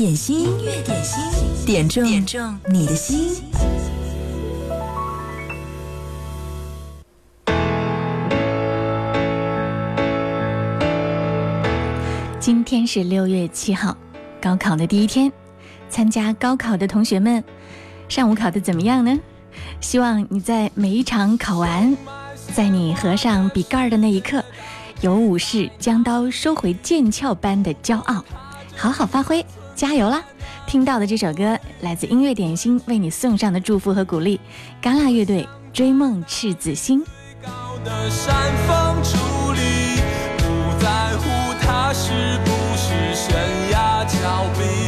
点心，音乐点心，点中点中你的心。今天是六月七号，高考的第一天。参加高考的同学们，上午考的怎么样呢？希望你在每一场考完，在你合上笔盖的那一刻，有武士将刀收回剑鞘般的骄傲。好好发挥，加油啦！听到的这首歌来自音乐点心为你送上的祝福和鼓励，嘎啦乐队《追梦赤子心》。不在乎它是不是悬崖峭壁。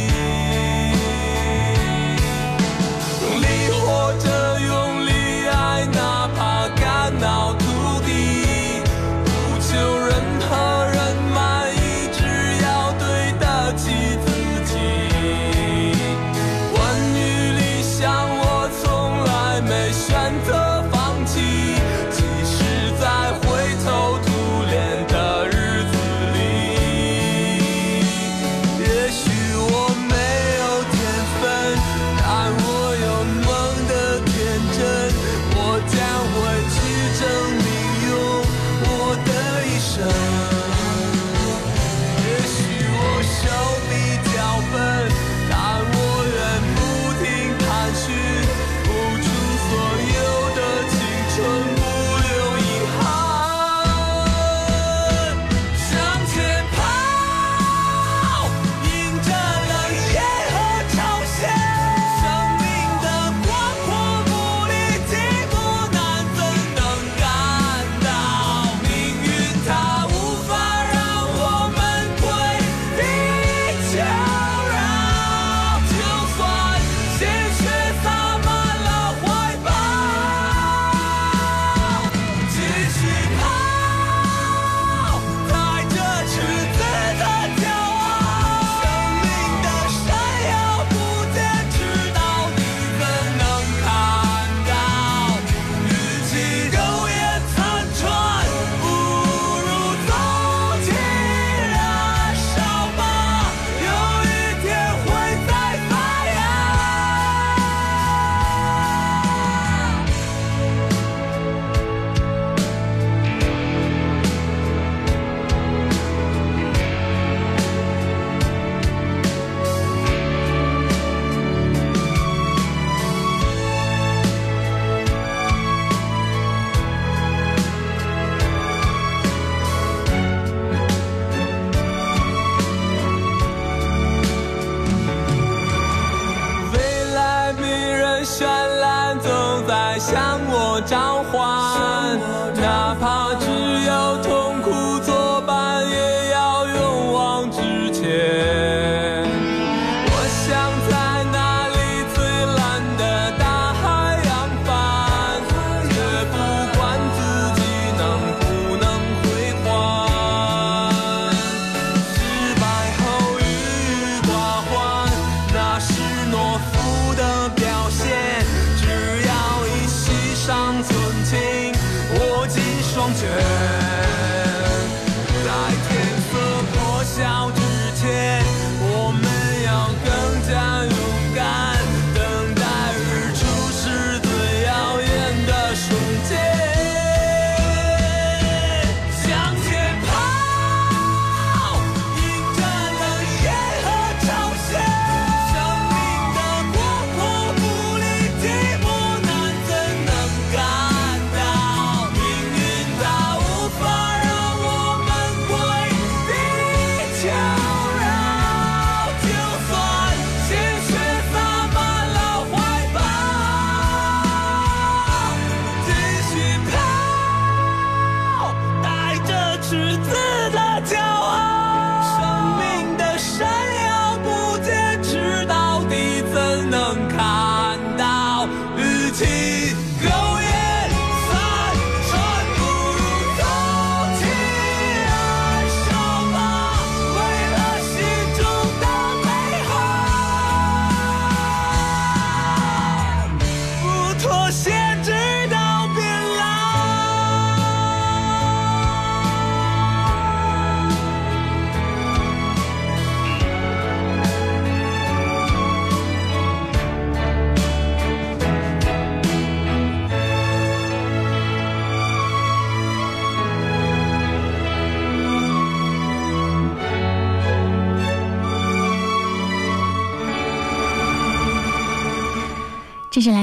我召唤哪怕只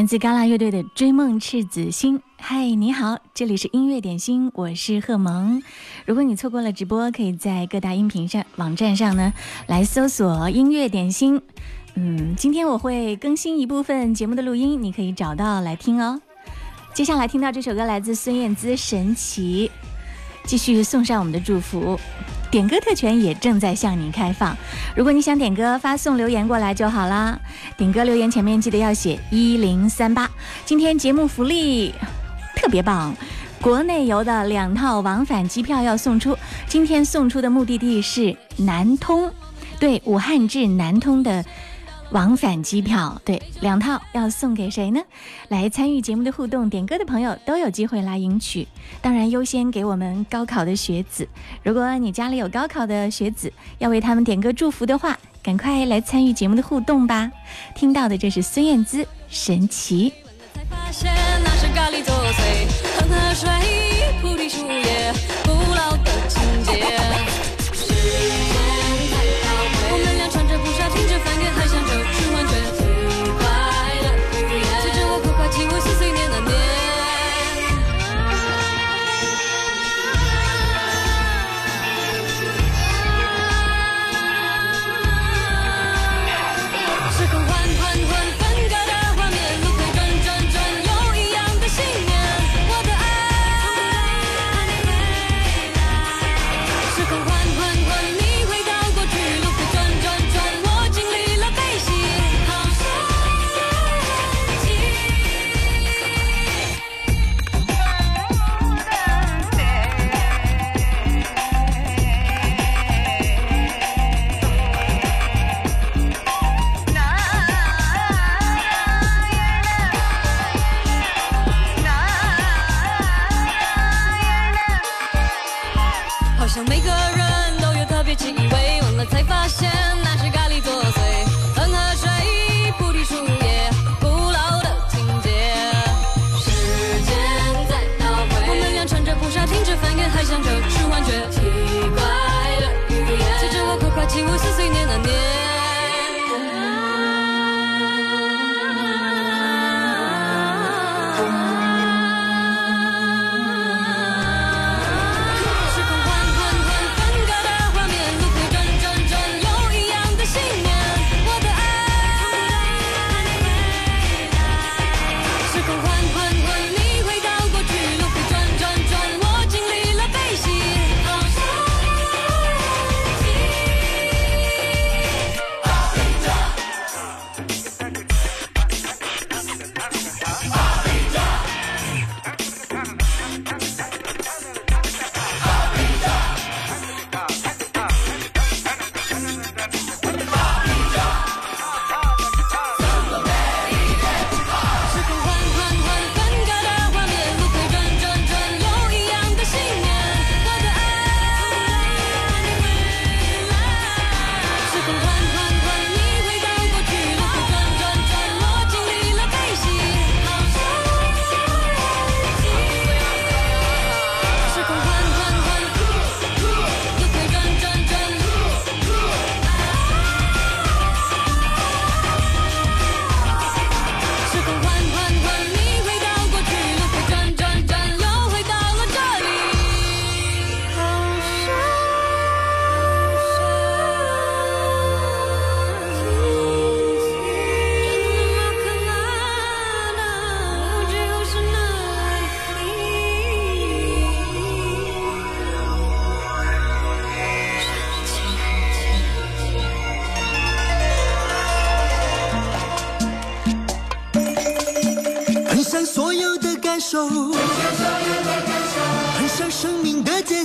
来自嘎啦乐队的《追梦赤子心》。嗨，你好，这里是音乐点心，我是贺萌。如果你错过了直播，可以在各大音频上网站上呢来搜索“音乐点心”。嗯，今天我会更新一部分节目的录音，你可以找到来听哦。接下来听到这首歌来自孙燕姿，《神奇》，继续送上我们的祝福。点歌特权也正在向您开放，如果你想点歌，发送留言过来就好啦。点歌留言前面记得要写一零三八。今天节目福利特别棒，国内游的两套往返机票要送出。今天送出的目的地是南通，对，武汉至南通的。往返机票，对，两套要送给谁呢？来参与节目的互动、点歌的朋友都有机会来赢取。当然，优先给我们高考的学子。如果你家里有高考的学子，要为他们点歌祝福的话，赶快来参与节目的互动吧。听到的这是孙燕姿《神奇》。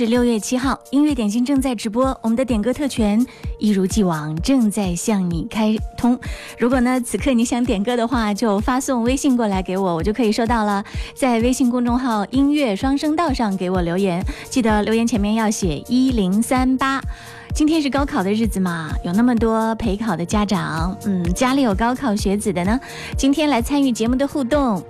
是六月七号，音乐点心正在直播，我们的点歌特权一如既往正在向你开通。如果呢此刻你想点歌的话，就发送微信过来给我，我就可以收到了。在微信公众号“音乐双声道”上给我留言，记得留言前面要写一零三八。今天是高考的日子嘛，有那么多陪考的家长，嗯，家里有高考学子的呢，今天来参与节目的互动。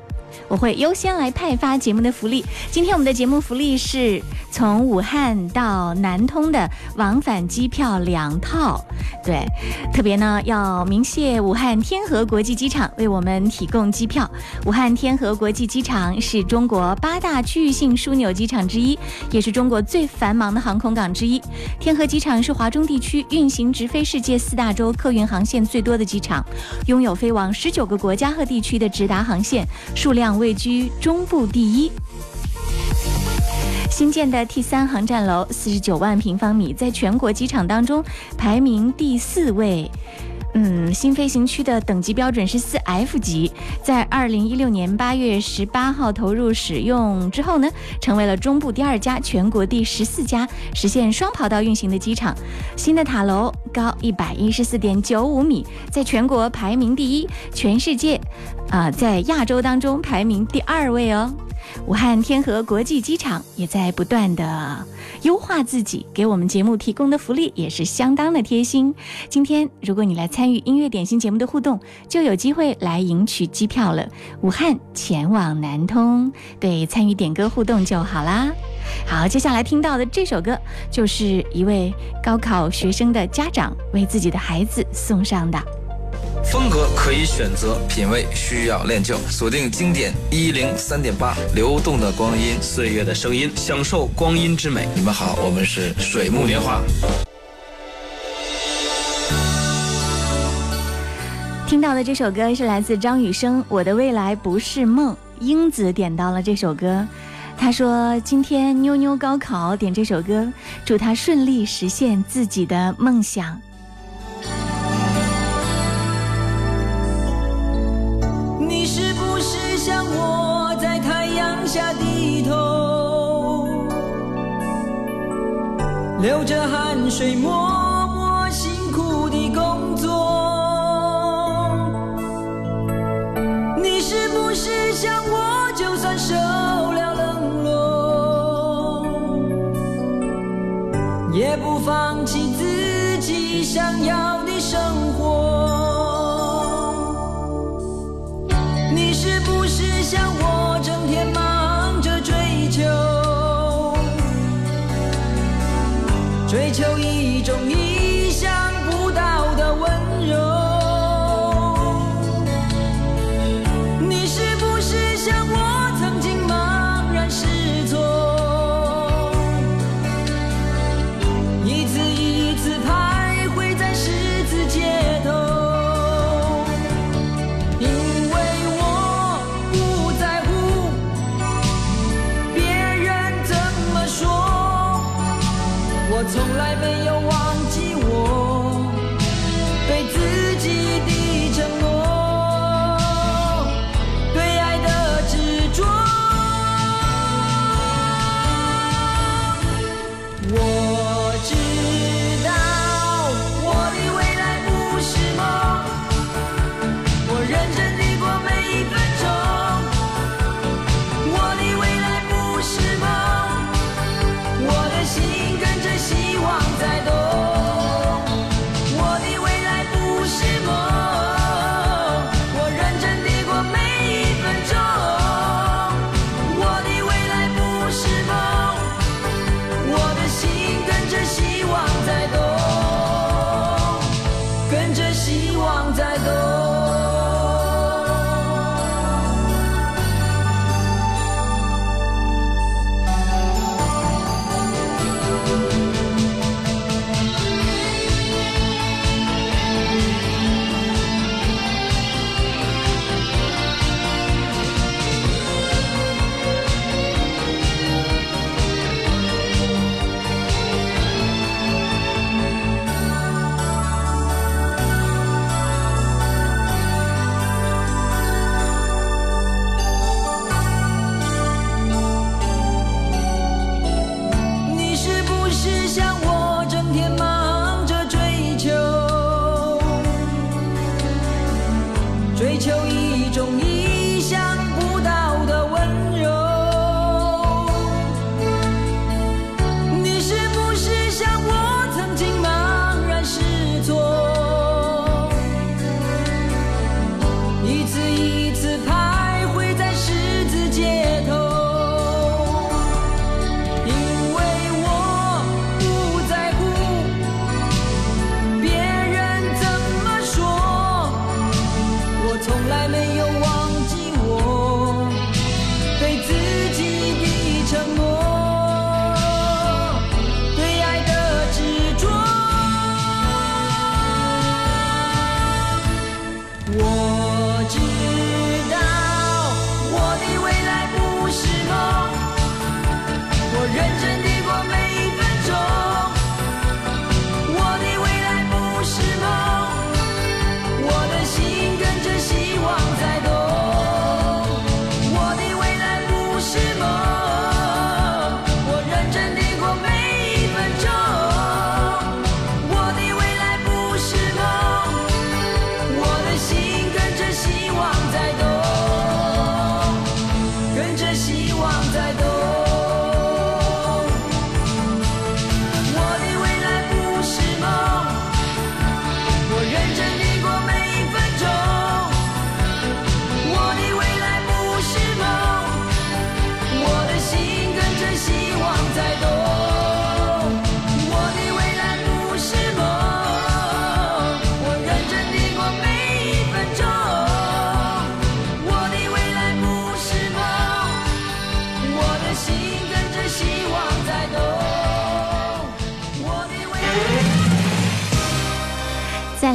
我会优先来派发节目的福利。今天我们的节目福利是从武汉到南通的往返机票两套。对，特别呢要鸣谢武汉天河国际机场为我们提供机票。武汉天河国际机场是中国八大区域性枢纽机场之一，也是中国最繁忙的航空港之一。天河机场是华中地区运行直飞世界四大洲客运航线最多的机场，拥有飞往十九个国家和地区的直达航线，数量。位居中部第一，新建的 T 三航站楼四十九万平方米，在全国机场当中排名第四位。嗯，新飞行区的等级标准是四 F 级，在二零一六年八月十八号投入使用之后呢，成为了中部第二家、全国第十四家实现双跑道运行的机场。新的塔楼高一百一十四点九五米，在全国排名第一，全世界，啊，在亚洲当中排名第二位哦。武汉天河国际机场也在不断的优化自己，给我们节目提供的福利也是相当的贴心。今天如果你来参与音乐点心节目的互动，就有机会来赢取机票了。武汉前往南通，对，参与点歌互动就好啦。好，接下来听到的这首歌，就是一位高考学生的家长为自己的孩子送上的。风格可以选择，品味需要练就。锁定经典一零三点八，流动的光阴，岁月的声音，享受光阴之美。你们好，我们是水木年华。听到的这首歌是来自张雨生，《我的未来不是梦》。英子点到了这首歌，他说今天妞妞高考，点这首歌，祝她顺利实现自己的梦想。我在太阳下低头流着汗水默默辛苦的工作。你是不是像我就算受了冷落也不放弃自己想要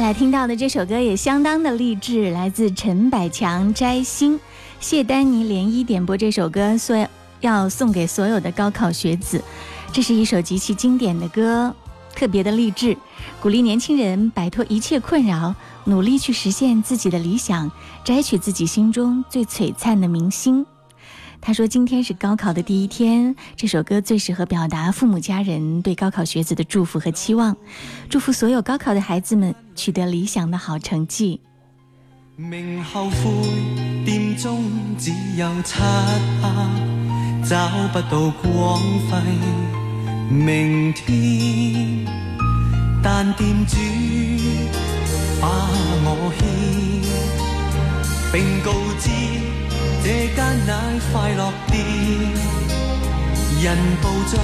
来听到的这首歌也相当的励志，来自陈百强摘星，谢丹妮连一点播这首歌说要送给所有的高考学子。这是一首极其经典的歌，特别的励志，鼓励年轻人摆脱一切困扰，努力去实现自己的理想，摘取自己心中最璀璨的明星。他说：“今天是高考的第一天，这首歌最适合表達父母家人對高考學子的祝福和期望，祝福所有高考的孩子們取得理想的好成績。”明後悔，店中只有漆黑，找不到光輝明天。但店主把我牽，並告知这间乃快乐店。人步進，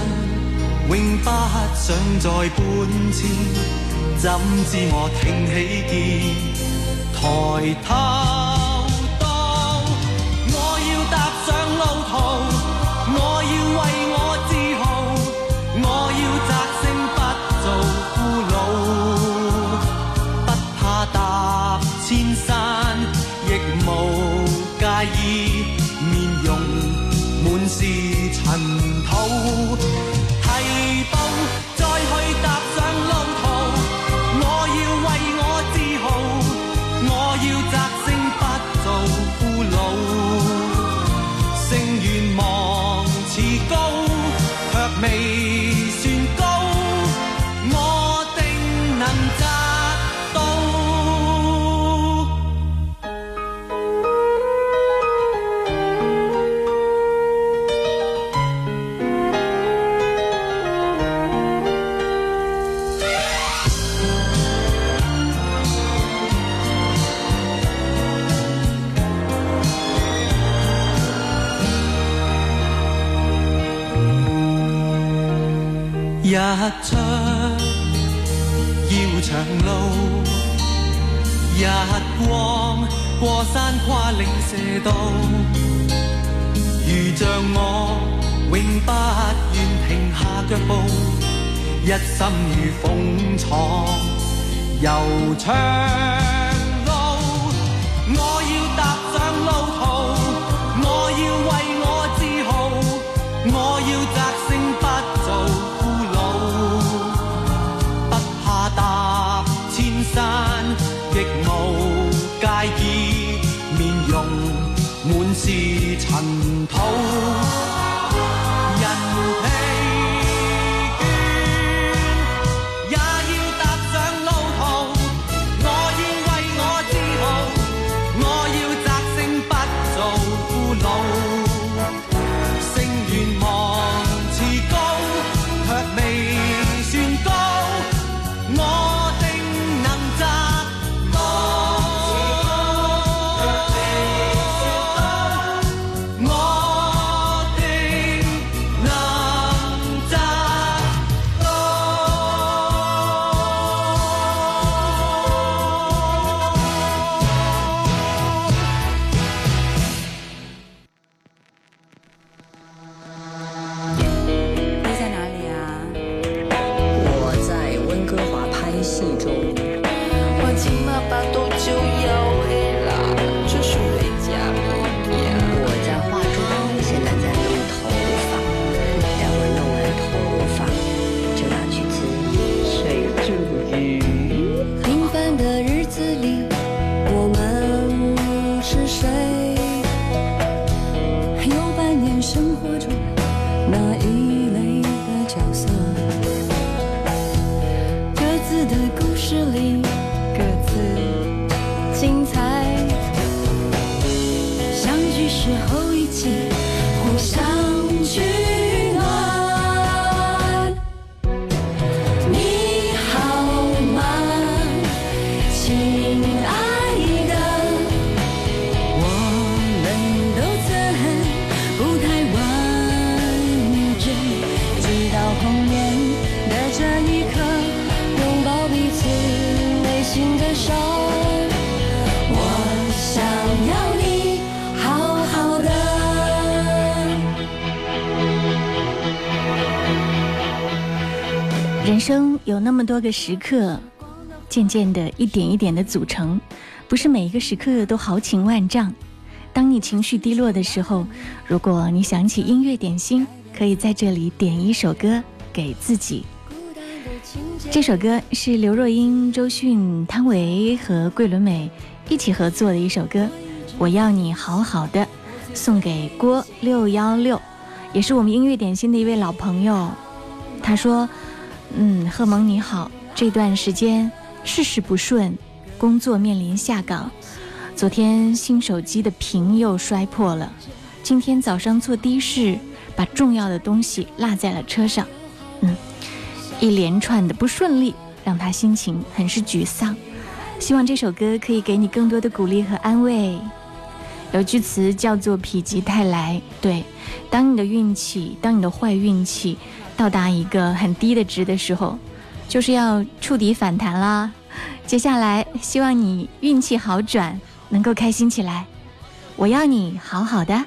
永不想再搬迁，怎知我挺起肩。抬他是尘土，提步再去 time. 多个时刻，渐渐的一点一点的组成，不是每一个时刻都豪情万丈。当你情绪低落的时候，如果你想起音乐点心，可以在这里点一首歌给自己。这首歌是刘若英、周迅、汤唯和桂纶镁一起合作的一首歌，《我要你好好的》，送给郭六幺六，也是我们音乐点心的一位老朋友。他说：“嗯，贺蒙你好，这段时间事事不顺，工作面临下岗。昨天新手机的屏又摔破了，今天早上坐的士，把重要的东西落在了车上。嗯，一连串的不顺利让他心情很是沮丧。希望这首歌可以给你更多的鼓励和安慰。有句词叫做“否极泰来”，对，当你的运气，当你的坏运气到达一个很低的值的时候，就是要触底反弹啦。接下来，希望你运气好转，能够开心起来。我要你好好的。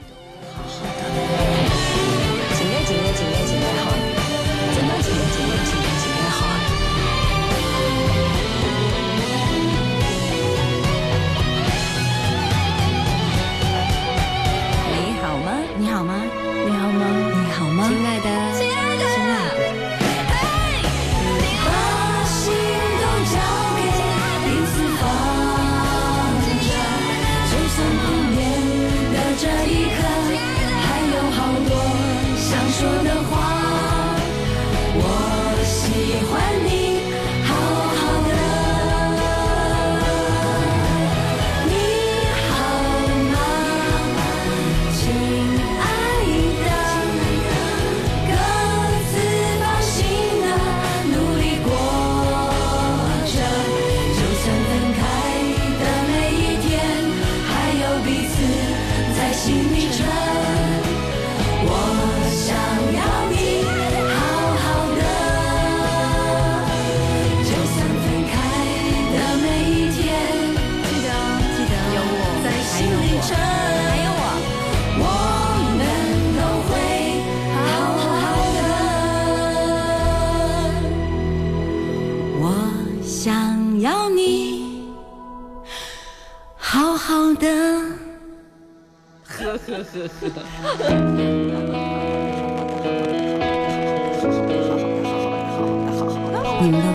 你们都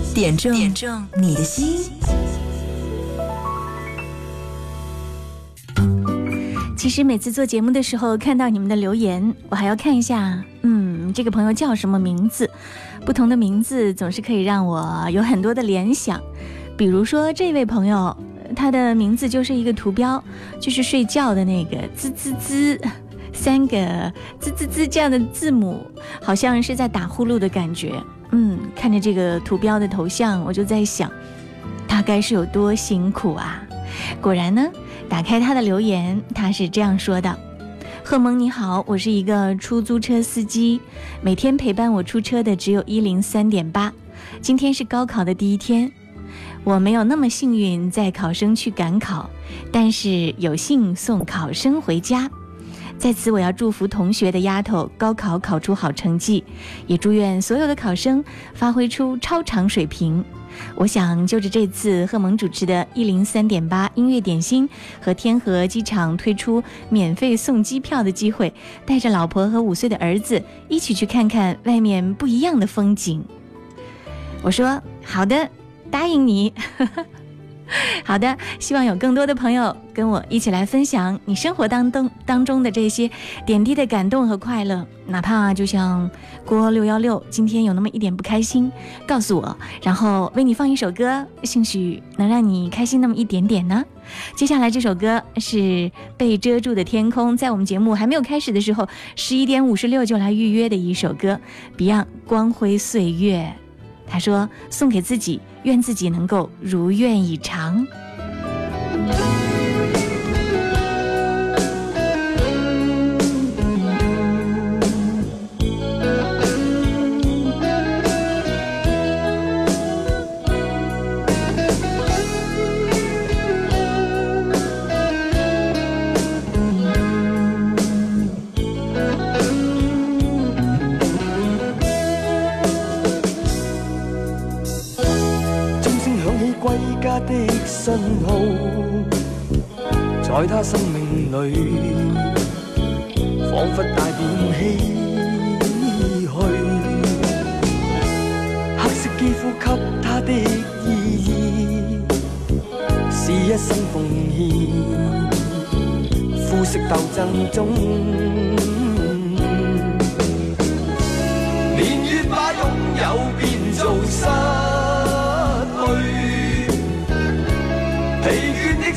点中点中你的心。其实每次做节目的时候，看到你们的留言，我还要看一下，嗯，这个朋友叫什么名字？不同的名字总是可以让我有很多的联想。比如说这位朋友，他的名字就是一个图标，就是睡觉的那个滋滋滋，三个滋滋滋这样的字母，好像是在打呼噜的感觉。嗯，看着这个图标的头像，我就在想，他该是有多辛苦啊！果然呢，打开他的留言，他是这样说的：“贺蒙你好，我是一个出租车司机，每天陪伴我出车的只有一零三点八。今天是高考的第一天，我没有那么幸运在考生去赶考，但是有幸送考生回家。在此，我要祝福同学的丫头高考考出好成绩，也祝愿所有的考生发挥出超常水平。我想就着这次贺蒙主持的“一零三点八”音乐点心和天河机场推出免费送机票的机会，带着老婆和五岁的儿子一起去看看外面不一样的风景。我说好的，答应你。呵呵 好的，希望有更多的朋友跟我一起来分享你生活当中当中的这些点滴的感动和快乐，哪怕就像郭六幺六今天有那么一点不开心，告诉我，然后为你放一首歌，兴许能让你开心那么一点点呢。接下来这首歌是《被遮住的天空》，在我们节目还没有开始的时候，十一点五十六就来预约的一首歌，Beyond《光辉岁月》。他说：“送给自己，愿自己能够如愿以偿。”的信號，在他生命裏，彷彿帶點唏噓。黑色肌膚給他的意義，是一生奉獻，膚色鬥爭中。年月把擁有變做失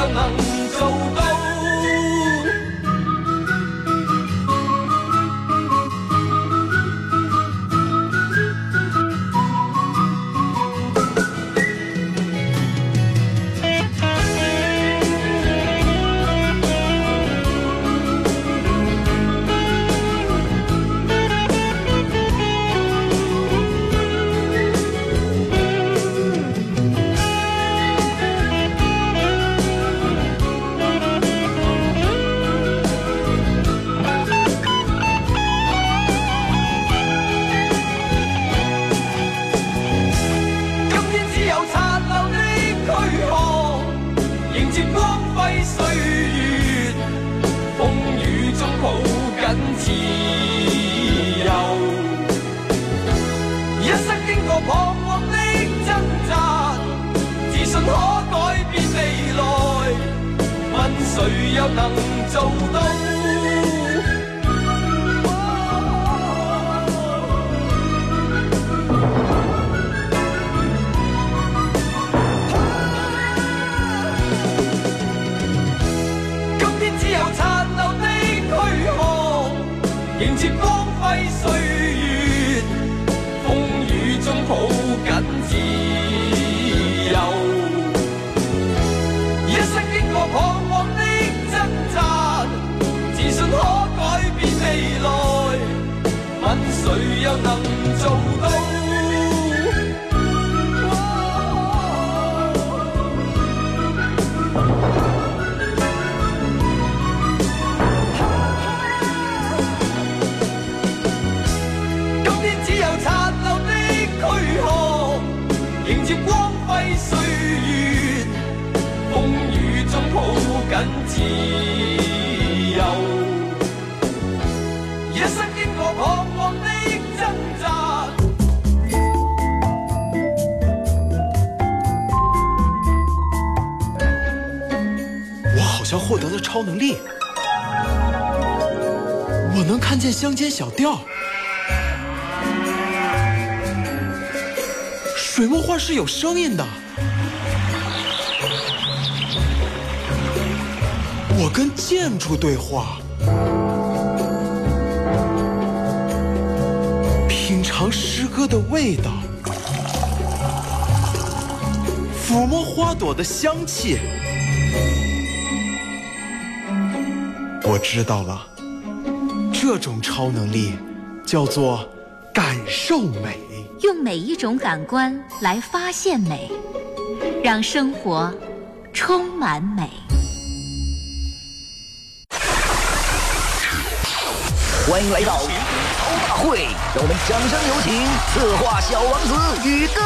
誰又可改变未来问谁又能做到。超能力，我能看见乡间小调。水墨画是有声音的，我跟建筑对话，品尝诗歌的味道，抚摸花朵的香气。我知道了，这种超能力叫做感受美。用每一种感官来发现美，让生活充满美。欢迎来到吐槽大会，让我们掌声有请策划小王子宇哥。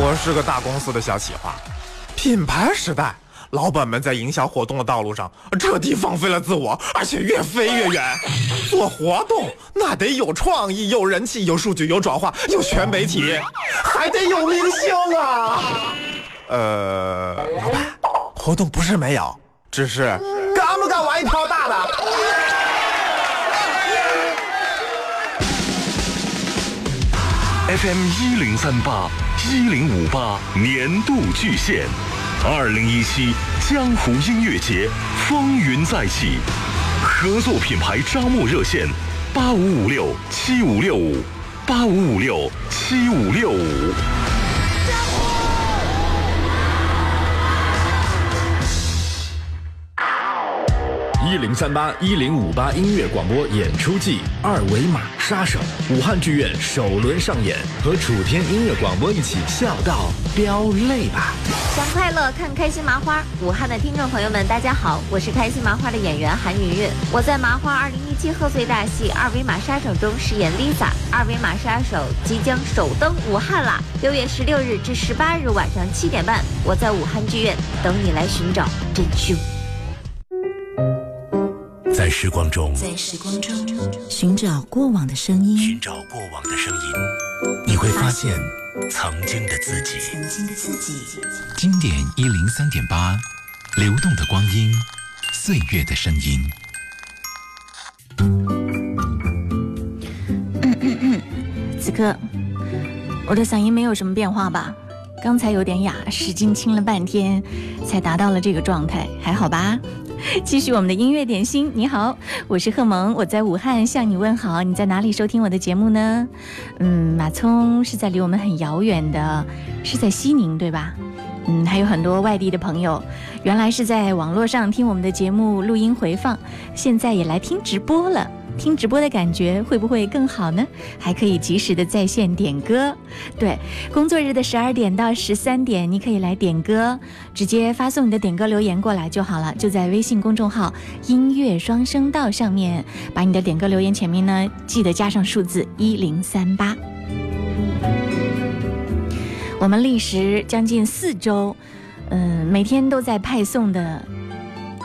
我是个大公司的小企划，品牌时代，老板们在营销活动的道路上彻底放飞了自我，而且越飞越远。做活动那得有创意、有人气、有数据、有转化、有全媒体，还得有明星啊！呃，老板，活动不是没有，只是敢不敢玩一条大的？FM 一零三八一零五八年度巨献，二零一七江湖音乐节风云再起，合作品牌招募热线：八五五六七五六五八五五六七五六五。一零三八一零五八音乐广播演出季《二维码杀手》武汉剧院首轮上演，和楚天音乐广播一起笑到飙泪吧！想快乐看开心麻花，武汉的听众朋友们，大家好，我是开心麻花的演员韩云云，我在麻花二零一七贺岁大戏《二维码杀手》中饰演 Lisa。二维码杀手即将首登武汉啦！六月十六日至十八日晚上七点半，我在武汉剧院等你来寻找真凶。在时光中，在时光中寻找过往的声音，寻找过往的声音，你会发现曾经的自己。曾经的自己。经典一零三点八，流动的光阴，岁月的声音。此刻，我的嗓音没有什么变化吧？刚才有点哑，使劲清了半天，才达到了这个状态，还好吧？继续我们的音乐点心。你好，我是贺萌，我在武汉向你问好。你在哪里收听我的节目呢？嗯，马聪是在离我们很遥远的，是在西宁对吧？嗯，还有很多外地的朋友，原来是在网络上听我们的节目录音回放，现在也来听直播了。听直播的感觉会不会更好呢？还可以及时的在线点歌。对，工作日的十二点到十三点，你可以来点歌，直接发送你的点歌留言过来就好了，就在微信公众号“音乐双声道”上面，把你的点歌留言前面呢记得加上数字一零三八。我们历时将近四周，嗯、每天都在派送的。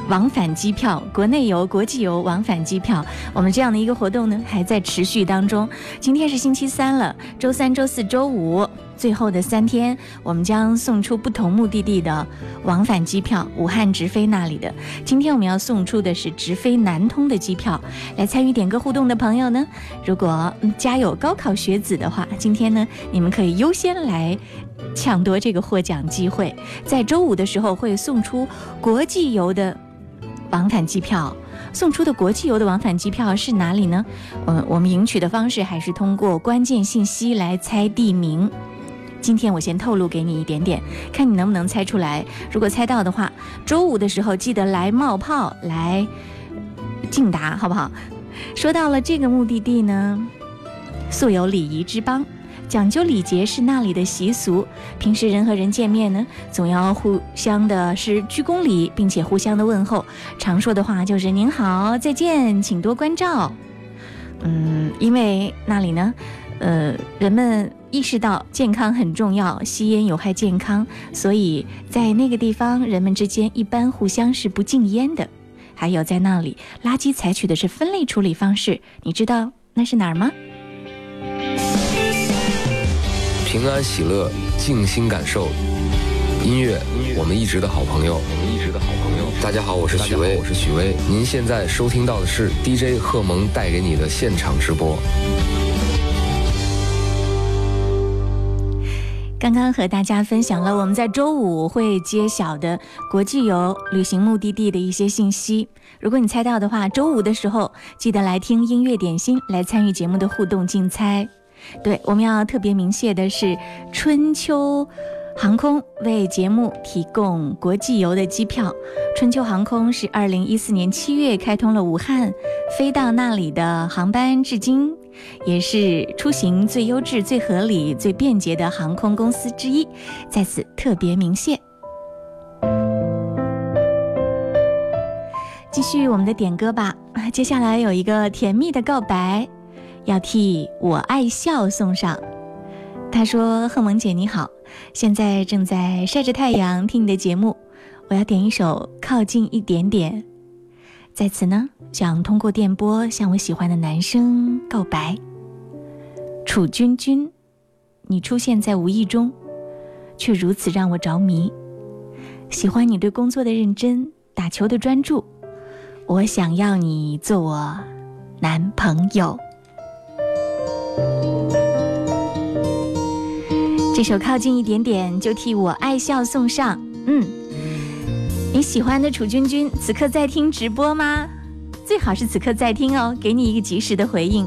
往返机票，国内游、国际游往返机票，我们这样的一个活动呢，还在持续当中。今天是星期三了，周三、周四周五最后的三天，我们将送出不同目的地的往返机票，武汉直飞那里的。今天我们要送出的是直飞南通的机票。来参与点歌互动的朋友呢，如果、家有高考学子的话，今天呢，你们可以优先来。抢夺这个获奖机会，在周五的时候会送出国际游的往返机票。送出的国际游的往返机票是哪里呢？嗯，我们赢取的方式还是通过关键信息来猜地名。今天我先透露给你一点点，看你能不能猜出来。如果猜到的话，周五的时候记得来冒泡来竞答，好不好？说到了这个目的地呢，素有礼仪之邦。讲究礼节是那里的习俗，平时人和人见面呢，总要互相的是鞠躬礼，并且互相的问候。常说的话就是“您好，再见，请多关照”。嗯，因为那里呢，呃，人们意识到健康很重要，吸烟有害健康，所以在那个地方，人们之间一般互相是不禁烟的。还有在那里，垃圾采取的是分类处理方式，你知道那是哪儿吗？平安喜乐，静心感受。音乐，我们一直的好朋友。我们一直的好朋友。大家好，我是许巍，我是许巍。您现在收听到的是 DJ 贺萌带给你的现场直播。刚刚和大家分享了我们在周五会揭晓的国际游旅行目的地的一些信息。如果你猜到的话，周五的时候记得来听音乐点心，来参与节目的互动竞猜。对，我们要特别鸣谢的是春秋航空为节目提供国际游的机票。春秋航空是二零一四年七月开通了武汉飞到那里的航班，至今也是出行最优质、最合理、最便捷的航空公司之一，在此特别鸣谢。继续我们的点歌吧，接下来有一个甜蜜的告白，要替我爱笑送上。他说：“贺萌姐你好，现在正在晒着太阳听你的节目，我要点一首《靠近一点点》。在此呢，想通过电波向我喜欢的男生告白。楚君君，你出现在无意中，却如此让我着迷。喜欢你对工作的认真，打球的专注。”我想要你做我男朋友。这首靠近一点点，就替我爱笑送上。嗯，你喜欢的楚君君，此刻在听直播吗？最好是此刻在听哦，给你一个及时的回应。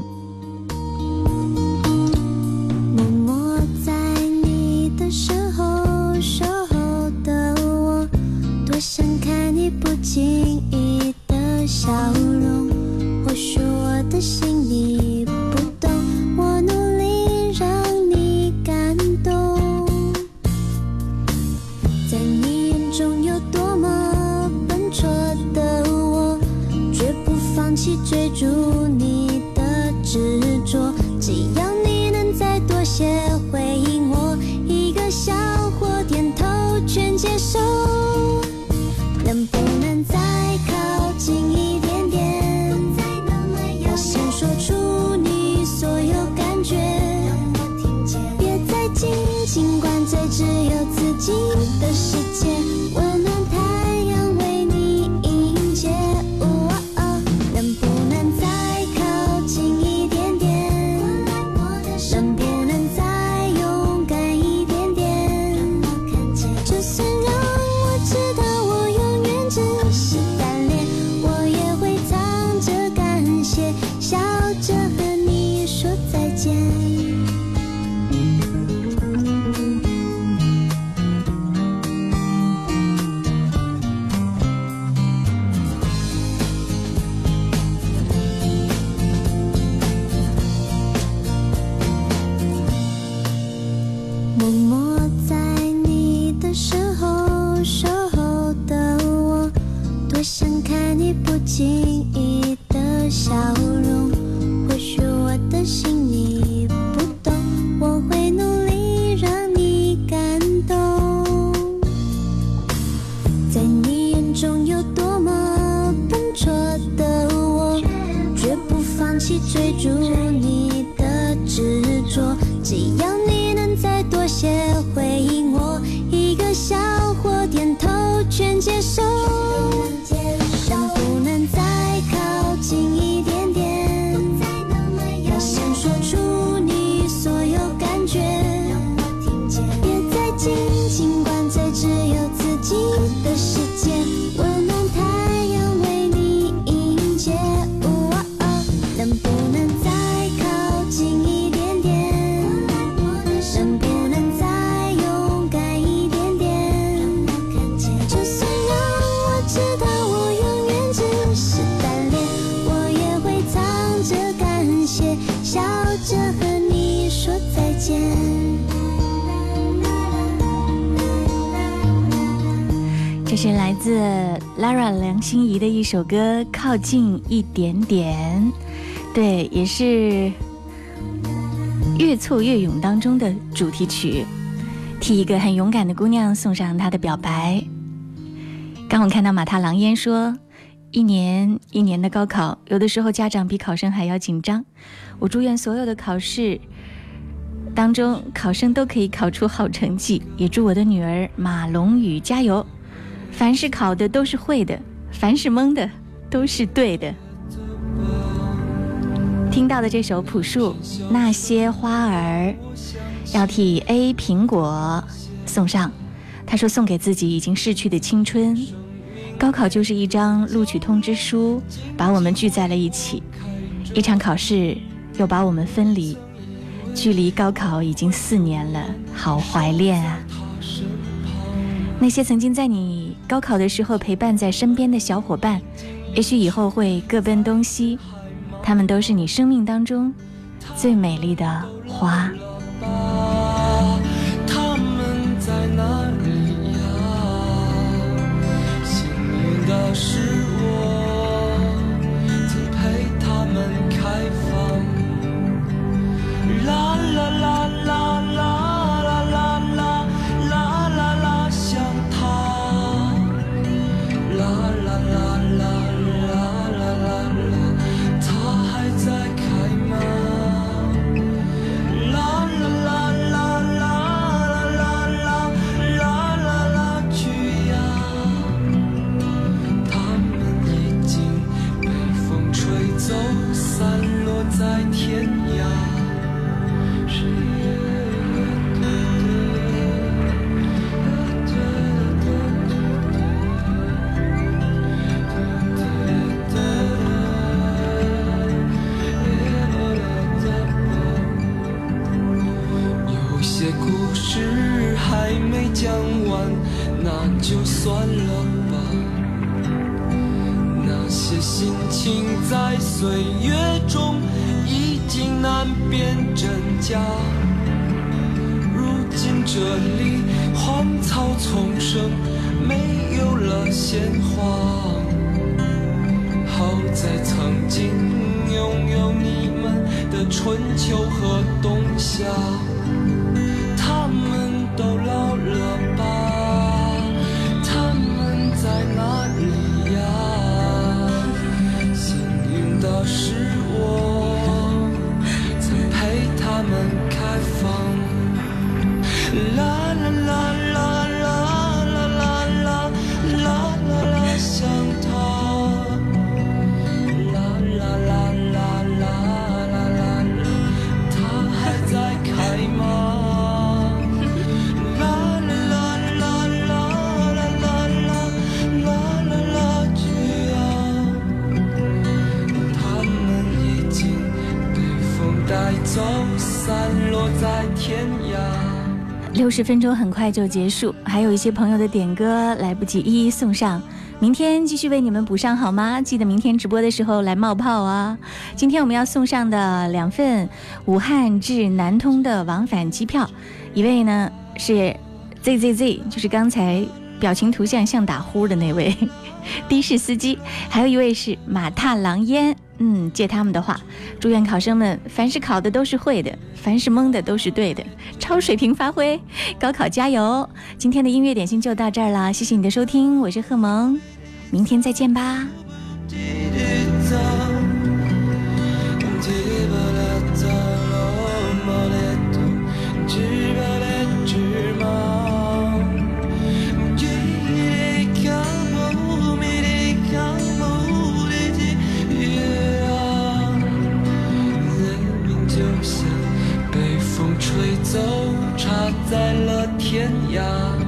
心仪的一首歌《靠近一点点》，对，也是《越挫越勇》当中的主题曲，替一个很勇敢的姑娘送上她的表白。刚我看到马踏狼烟说，一年一年的高考，有的时候家长比考生还要紧张。我祝愿所有的考试当中，考生都可以考出好成绩，也祝我的女儿马龙宇加油。凡是考的都是会的，凡是蒙的都是对的。听到的这首朴树《那些花儿》，要替 A 苹果送上。他说送给自己已经逝去的青春。高考就是一张录取通知书，把我们聚在了一起；一场考试又把我们分离。距离高考已经四年了，好怀恋啊！那些曾经在你高考的时候陪伴在身边的小伙伴，也许以后会各奔东西，他们都是你生命当中最美丽的花。走，散落在天涯。六十分钟很快就结束，还有一些朋友的点歌来不及一一送上，明天继续为你们补上好吗？记得明天直播的时候来冒泡啊！今天我们要送上的两份武汉至南通的往返机票，一位呢是 ZZZ，就是刚才表情图像像打呼的那位的士司机，还有一位是马踏狼烟。嗯，借他们的话，祝愿考生们凡是考的都是会的，凡是蒙的都是对的，超水平发挥，高考加油！今天的音乐点心就到这儿了，谢谢你的收听，我是贺萌，明天再见吧。在了天涯。